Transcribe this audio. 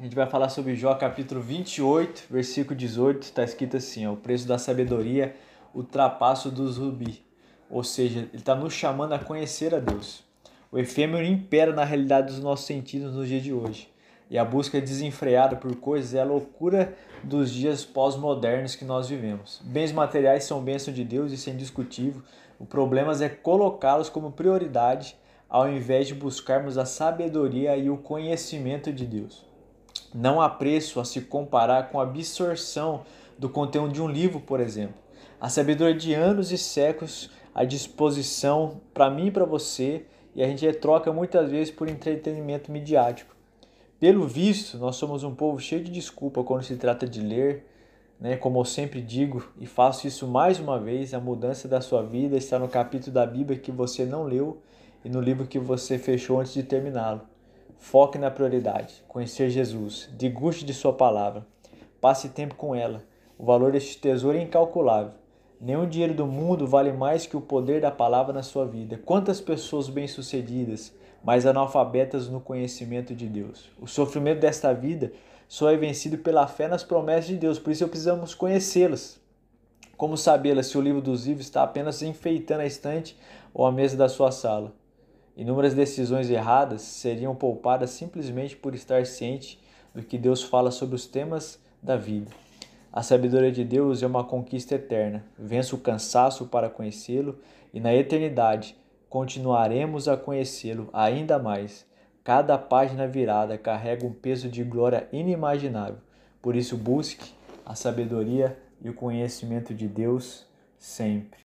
gente vai falar sobre Jó capítulo 28, versículo 18. Está escrito assim: ó, o preço da sabedoria ultrapassa dos rubi. Ou seja, ele está nos chamando a conhecer a Deus. O efêmero impera na realidade dos nossos sentidos nos dias de hoje. E a busca desenfreada por coisas é a loucura dos dias pós-modernos que nós vivemos. Bens materiais são bênção de Deus, isso é indiscutível. O problema é colocá-los como prioridade ao invés de buscarmos a sabedoria e o conhecimento de Deus. Não há preço a se comparar com a absorção do conteúdo de um livro, por exemplo. A sabedoria de anos e séculos à disposição para mim e para você, e a gente troca muitas vezes por entretenimento midiático. Pelo visto, nós somos um povo cheio de desculpa quando se trata de ler, né? Como eu sempre digo e faço isso mais uma vez, a mudança da sua vida está no capítulo da Bíblia que você não leu e no livro que você fechou antes de terminá-lo. Foque na prioridade, conhecer Jesus, deguste de sua palavra, passe tempo com ela. O valor deste tesouro é incalculável. Nenhum dinheiro do mundo vale mais que o poder da palavra na sua vida. Quantas pessoas bem-sucedidas, mas analfabetas no conhecimento de Deus. O sofrimento desta vida só é vencido pela fé nas promessas de Deus, por isso precisamos conhecê-las. Como sabê-las se o livro dos livros está apenas enfeitando a estante ou a mesa da sua sala? Inúmeras decisões erradas seriam poupadas simplesmente por estar ciente do que Deus fala sobre os temas da vida. A sabedoria de Deus é uma conquista eterna. Vença o cansaço para conhecê-lo e na eternidade continuaremos a conhecê-lo ainda mais. Cada página virada carrega um peso de glória inimaginável. Por isso, busque a sabedoria e o conhecimento de Deus sempre.